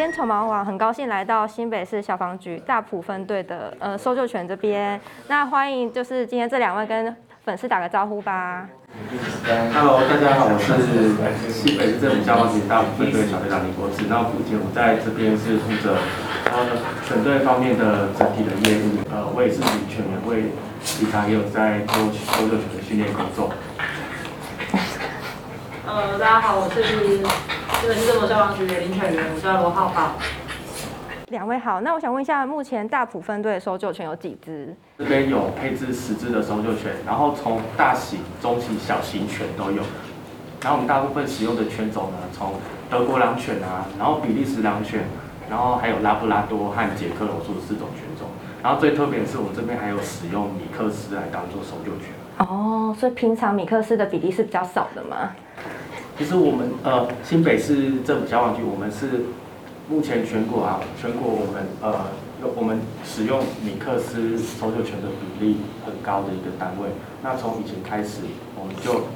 今天宠毛网很高兴来到新北市消防局大埔分队的呃搜救犬这边，那欢迎就是今天这两位跟粉丝打个招呼吧。Hello，大家好，我是新北市政府消防局大埔分队小队长李国志。那目前我在这边是负责呃犬队方面的整体的业务，呃，我也是领犬员，我也平常也有在做搜救犬的训练工作。呃，大家好，我是新北市政府消防局的林犬员，我叫罗浩浩。两位好，那我想问一下，目前大埔分队的搜救犬有几只？这边有配置十只的搜救犬，然后从大型、中型、小型犬都有。然后我们大部分使用的犬种呢，从德国狼犬啊，然后比利时狼犬，然后还有拉布拉多和捷克罗素四种犬种。然后最特别的是，我们这边还有使用米克斯来当做搜救犬。哦，所以平常米克斯的比例是比较少的吗？其实我们呃新北市政府消防局，我们是目前全国啊，全国我们呃我们使用米克斯搜救犬的比例很高的一个单位。那从以前开始，我们就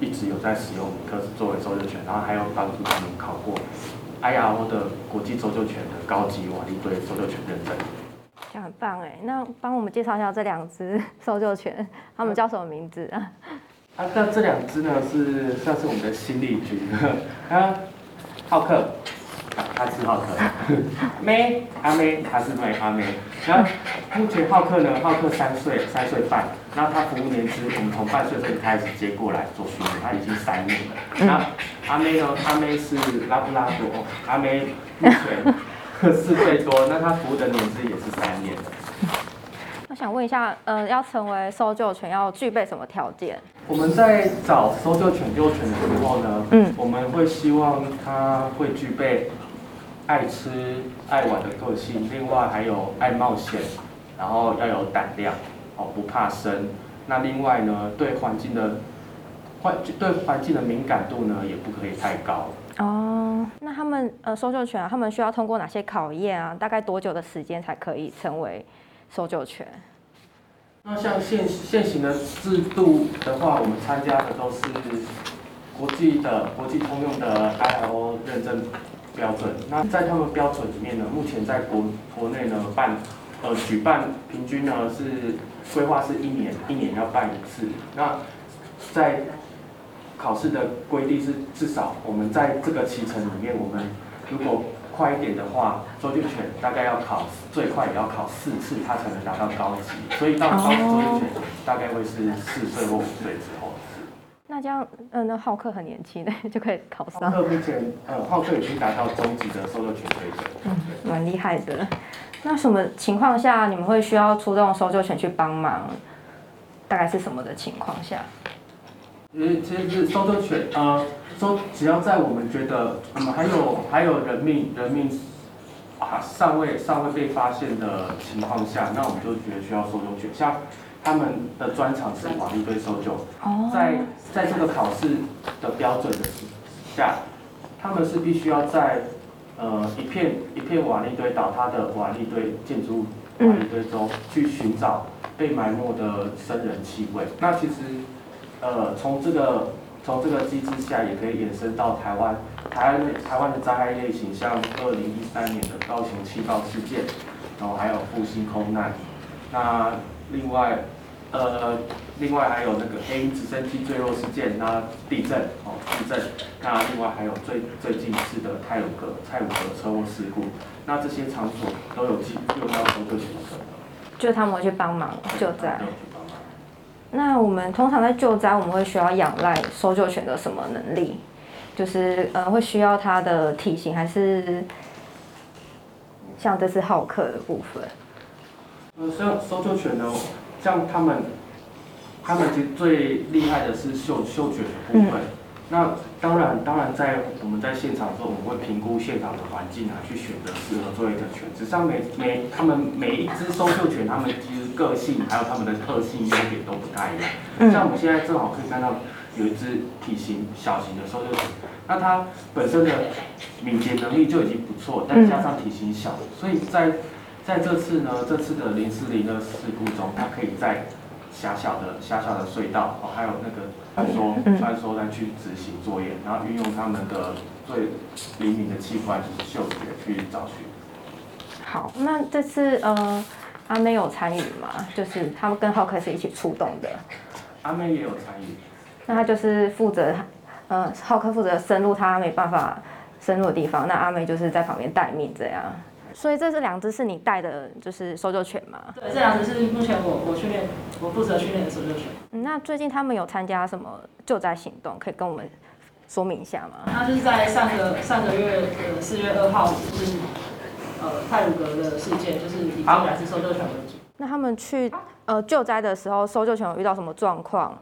一直有在使用米克斯作为搜救犬，然后还有帮助他们考过 IRO 的国际搜救犬的高级瓦力堆搜救犬认证。这样很棒哎，那帮我们介绍一下这两只搜救犬，他们叫什么名字啊？啊，那这两只呢是算是我们的新力军，啊，浩克，啊，他是浩克，妹，阿妹，他是妹阿妹。然后目前浩克呢，浩克三岁，三岁半，那他服务年资，我们从半岁就开始接过来做训练，他已经三年了。那阿妹呢，阿妹是拉布拉多，阿妹目前。四岁多，那他服务的年资也是三年。我想问一下，呃，要成为搜救犬要具备什么条件？我们在找搜救犬幼犬的时候呢，嗯，我们会希望它会具备爱吃、爱玩的个性，另外还有爱冒险，然后要有胆量，哦，不怕生。那另外呢，对环境的环对环境的敏感度呢，也不可以太高。哦，那他们呃搜救犬啊，他们需要通过哪些考验啊？大概多久的时间才可以成为搜救犬？那像现现行的制度的话，我们参加的都是国际的、国际通用的 ILO 认证标准。那在他们标准里面呢，目前在国国内呢办呃举办平均呢是规划是一年，一年要办一次。那在考试的规定是，至少我们在这个期程里面，我们如果快一点的话，搜救犬大概要考最快也要考四次，它才能达到高级。所以到高级搜救犬大概会是四岁或五岁之后。那这样，嗯、呃，那浩克很年轻的就可以考上。浩克目前，呃，浩克已经达到中级的搜救犬水准。嗯，蛮厉害的。那什么情况下你们会需要出动搜救犬去帮忙？大概是什么的情况下？其实是搜救犬，啊，搜只要在我们觉得，我、嗯、们还有还有人命人命啊尚未尚未被发现的情况下，那我们就觉得需要搜救犬。像他们的专长是瓦砾堆搜救，在在这个考试的标准的下，他们是必须要在呃一片一片瓦砾堆倒塌的瓦砾堆建筑物瓦砾堆中去寻找被埋没的生人气味。那其实。呃，从这个从这个机制下，也可以延伸到台湾台湾台湾的灾害类型，像二零一三年的高雄气爆事件，然后还有复兴空难，那另外呃另外还有那个黑鹰直升机坠落事件，那地震哦地震，那另外还有最最近一次的泰鲁格泰鲁格车祸事故，那这些场所都有机用到搜救犬的，就他们会去帮忙救灾。那我们通常在救灾，我们会需要仰赖搜救犬的什么能力？就是呃，会需要它的体型，还是像这次好客的部分？呃，像搜救犬呢，像他们，他们其实最厉害的是嗅嗅觉的部分。嗯那当然，当然，在我们在现场的时候，我们会评估现场的环境啊，去选择适合作业的犬。只是每每他们每一只搜救犬，他们其实个性还有他们的特性优点都不太一样。像我们现在正好可以看到有一只体型小型的搜救犬，那它本身的敏捷能力就已经不错，但加上体型小，所以在在这次呢，这次的零四零的事故中，它可以在狭小的狭小的隧道哦，还有那个穿梭穿梭再去执行作业，然后运用他们的最灵敏的器官就是嗅觉去找寻。好，那这次呃阿妹有参与吗？就是他们跟浩克是一起出动的。阿妹也有参与。那他就是负责，呃，浩克负责深入他没办法深入的地方，那阿妹就是在旁边待命这样。所以这是两只是你带的，就是搜救犬吗？对，这两只是目前我我训练，我负责训练的搜救犬。嗯，那最近他们有参加什么救灾行动？可以跟我们说明一下吗？他就是在上个上个月的四月二号，就是呃泰鲁格的事件，就是以这两只搜救犬为主。那他们去呃救灾的时候，搜救犬有遇到什么状况？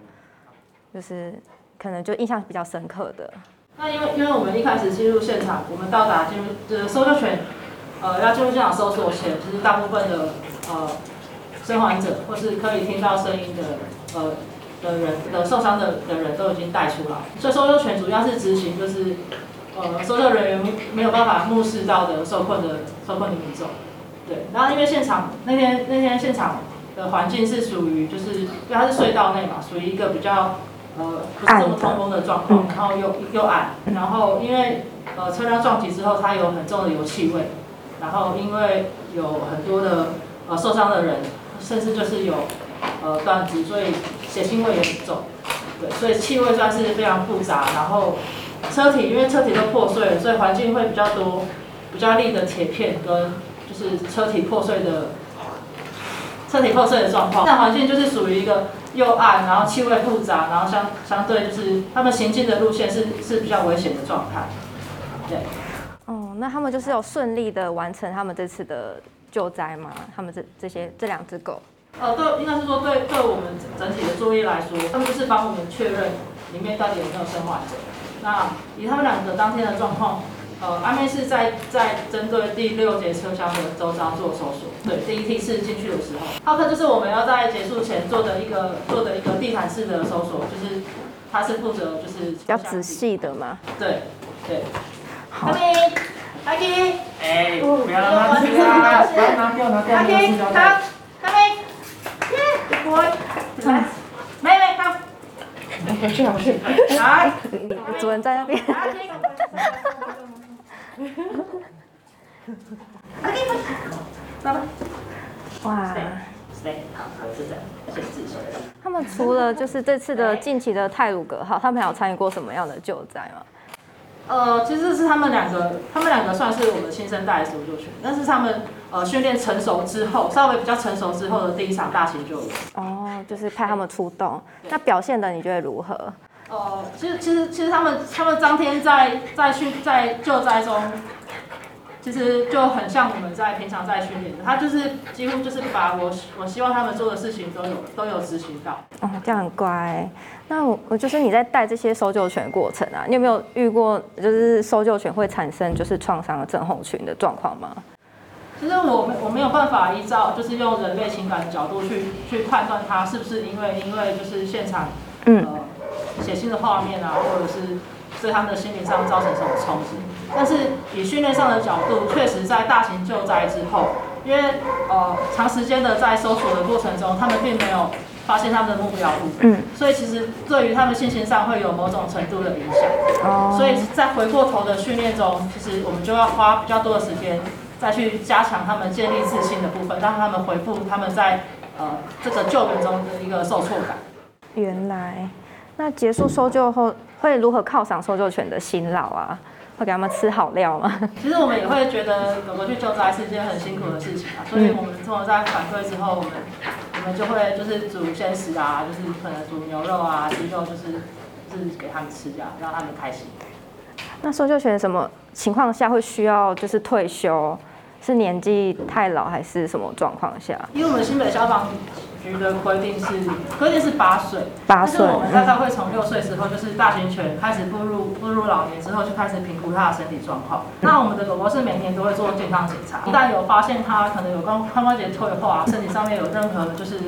就是可能就印象比较深刻的。那因为因为我们一开始进入现场，我们到达进入就是搜救犬。呃，要进入现场搜索前，其实大部分的呃生还者或是可以听到声音的呃的人的受伤的的人都已经带出来，所以搜救犬主要是执行就是呃搜救人员没有办法目视到的受困的受困的民众。对，然后因为现场那天那天现场的环境是属于就是因为它是隧道内嘛，属于一个比较呃不是这么通风的状况，然后又又矮，然后因为呃车辆撞击之后它有很重的油气味。然后因为有很多的呃受伤的人，甚至就是有呃断肢，所以血腥味也很重，对，所以气味算是非常复杂。然后车体因为车体都破碎了，所以环境会比较多比较利的铁片跟就是车体破碎的车体破碎的状况。那环境就是属于一个又暗，然后气味复杂，然后相相对就是他们行进的路线是是比较危险的状态，对。哦，那他们就是有顺利的完成他们这次的救灾吗？他们这这些这两只狗？呃，对，应该是说对对我们整体的作业来说，他们就是帮我们确认里面到底有没有生还者。那以他们两个当天的状况，呃，阿妹是在在针对第六节车厢的周遭做搜索。对，第一梯次进去的时候，浩克就是我们要在结束前做的一个做的一个地毯式的搜索，就是他是负责就是比较仔细的嘛。对对。好。阿 K，哎，不要拿掉，不要拿掉，拿掉，阿好，阿妹，耶 boy，来，妹妹，好，回去，回去，来，主人在那边。阿基阿 K，爸爸，哇，对，好，好，是这样，先自首。他们除了就是这次的近期的泰鲁阁号，他们还有参与过什么样的救灾吗？呃，其实是他们两个，他们两个算是我们新生代的搜救犬，但是他们呃训练成熟之后，稍微比较成熟之后的第一场大型救援。哦，就是派他们出动，那表现的你觉得如何？呃，其实其实其实他们他们当天在在训在救灾中。其实就很像我们在平常在训练的，他就是几乎就是把我我希望他们做的事情都有都有执行到。哦，这样很乖。那我我就是你在带这些搜救犬的过程啊，你有没有遇过就是搜救犬会产生就是创伤的症候群的状况吗？其实我我没有办法依照就是用人类情感的角度去去判断它是不是因为因为就是现场呃血腥的画面啊，或者是。对他们的心理上造成什么冲击？但是以训练上的角度，确实在大型救灾之后，因为呃长时间的在搜索的过程中，他们并没有发现他们的目标物，嗯，所以其实对于他们心情上会有某种程度的影响。哦，所以在回过头的训练中，其实我们就要花比较多的时间再去加强他们建立自信的部分，让他们回复他们在呃这个救援中的一个受挫感。原来，那结束搜救后。会如何犒赏搜救犬的辛劳啊？会给他们吃好料吗？其实我们也会觉得狗狗去救灾是一件很辛苦的事情啊，所以我们通常在反馈之后，我们我们就会就是煮鲜食啊，就是可能煮牛肉啊、鸡肉，就是就是给他们吃这样，让他们开心。那搜救犬什么情况下会需要就是退休？是年纪太老还是什么状况下？因为我们新北消防局的规定是规定是八岁，八岁，我们大概会从六岁时候，就是大型犬开始步入步入老年之后，就开始评估它的身体状况。那我们的狗狗是每年都会做健康检查，一旦有发现它可能有关髋关节退化，身体上面有任何就是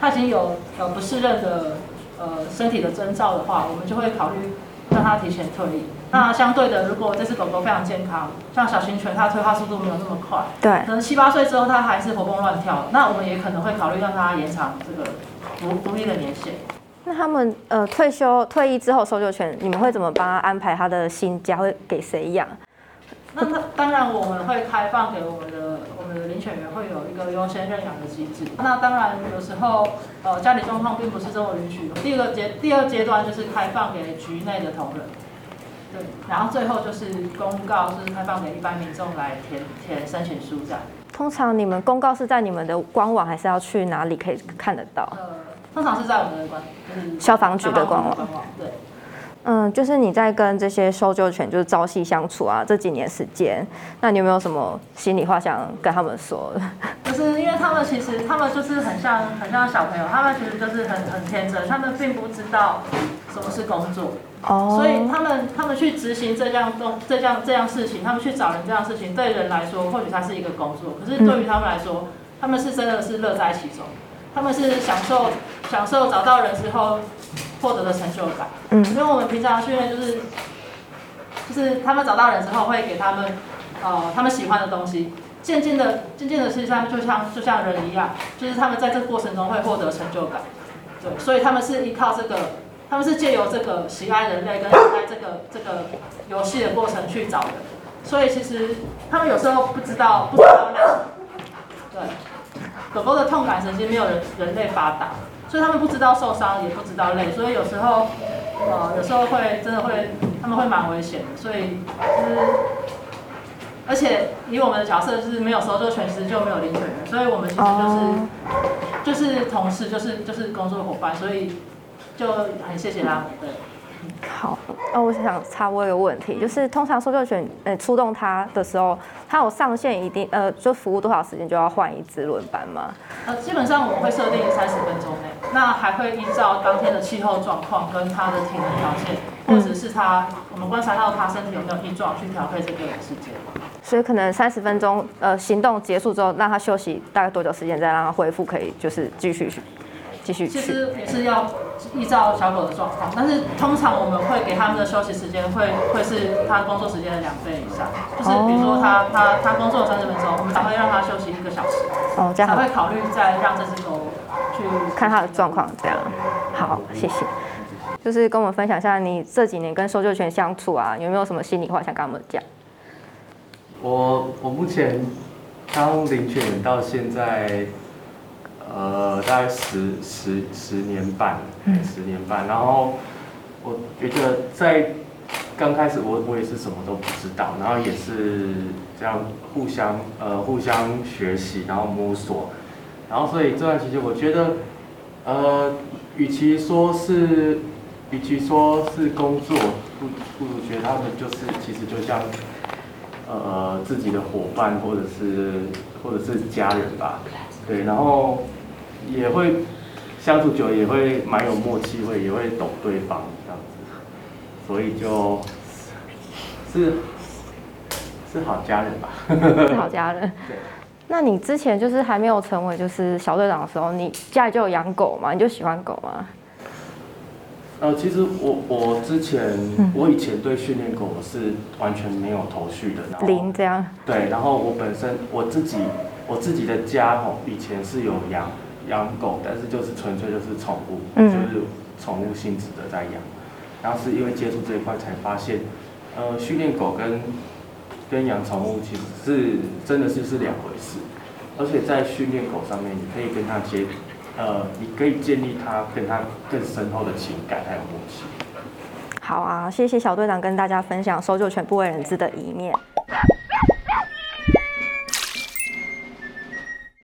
它已经有呃不适任的呃身体的征兆的话，我们就会考虑让它提前退役。那相对的，如果这只狗狗非常健康，像小型犬，它退化速度没有那么快，对，可能七八岁之后它还是活蹦乱跳，那我们也可能会考虑让它延长这个服服役的年限。那他们呃退休退役之后搜救犬，你们会怎么帮他安排他的新家？会给谁养？那他当然我们会开放给我们的我们的领犬员会有一个优先认养的机制。那当然有时候呃家里状况并不是这么允许。第二个阶第二阶段就是开放给局内的同仁，对，然后最后就是公告是开放给一般民众来填填申请书这样。通常你们公告是在你们的官网，还是要去哪里可以看得到？呃，通常是在我们的官，就是消防局的官网。对。嗯，就是你在跟这些搜救犬就是朝夕相处啊，这几年时间，那你有没有什么心里话想跟他们说？就是因为他们其实他们就是很像很像小朋友，他们其实就是很很天真，他们并不知道什么是工作，哦，oh. 所以他们他们去执行这样动这样这样事情，他们去找人这样事情，对人来说或许它是一个工作，可是对于他们来说，嗯、他们是真的是乐在其中，他们是享受享受找到人之后。获得的成就感，嗯，因为我们平常训练就是，就是他们找到人之后会给他们，呃，他们喜欢的东西，渐渐的，渐渐的，实际上就像就像人一样，就是他们在这个过程中会获得成就感，对，所以他们是依靠这个，他们是借由这个喜爱人类跟喜爱这个这个游戏的过程去找的，所以其实他们有时候不知道不知道那，对，狗狗的痛感神经没有人人类发达。所以他们不知道受伤，也不知道累，所以有时候，呃，有时候会真的会，他们会蛮危险的。所以就是，而且以我们的角色就是没有搜救犬，其实就没有领犬员，所以我们其实就是、oh. 就是同事，就是就是工作伙伴，所以就很谢谢他们。对。好，那我想插播一个问题，就是通常搜救犬呃出动它的时候，它有上限一定呃，就服务多少时间就要换一只轮班吗？呃，基本上我们会设定三十分钟内，那还会依照当天的气候状况跟它的体能条件，或者是它我们观察到它身体有没有异状去调配这个时间。所以可能三十分钟呃行动结束之后，让它休息大概多久时间，再让它恢复，可以就是继续去。继续。其实也是要依照小狗的状况，但是通常我们会给他们的休息时间会会是他工作时间的两倍以上，就是比如说他他他工作三十分钟，我们才会让他休息一个小时，哦，这样才会考虑再让这只狗去看他的状况，这样。好，谢谢。就是跟我们分享一下你这几年跟搜救犬相处啊，有没有什么心里话想跟我们讲？我我目前当领犬到现在。呃，大概十十十年半，十年半。然后我觉得在刚开始我，我我也是什么都不知道，然后也是这样互相呃互相学习，然后摸索，然后所以这段期间，我觉得呃，与其说是与其说是工作，不不如觉得他们就是其实就像呃自己的伙伴，或者是或者是家人吧，对，然后。也会相处久，也会蛮有默契，会也会懂对方这样子，所以就是是好家人吧。是好家人。对。那你之前就是还没有成为就是小队长的时候，你家里就有养狗吗？你就喜欢狗吗？呃，其实我我之前我以前对训练狗是完全没有头绪的，然后零这样。对，然后我本身我自己我自己的家吼，以前是有养。养狗，但是就是纯粹就是宠物，嗯、就是宠物性质的在养。然后是因为接触这一块才发现，呃，训练狗跟跟养宠物其实是真的是是两回事。而且在训练狗上面，你可以跟他接，呃，你可以建立他跟他更深厚的情感还有默契。好啊，谢谢小队长跟大家分享搜救犬不为人知的一面。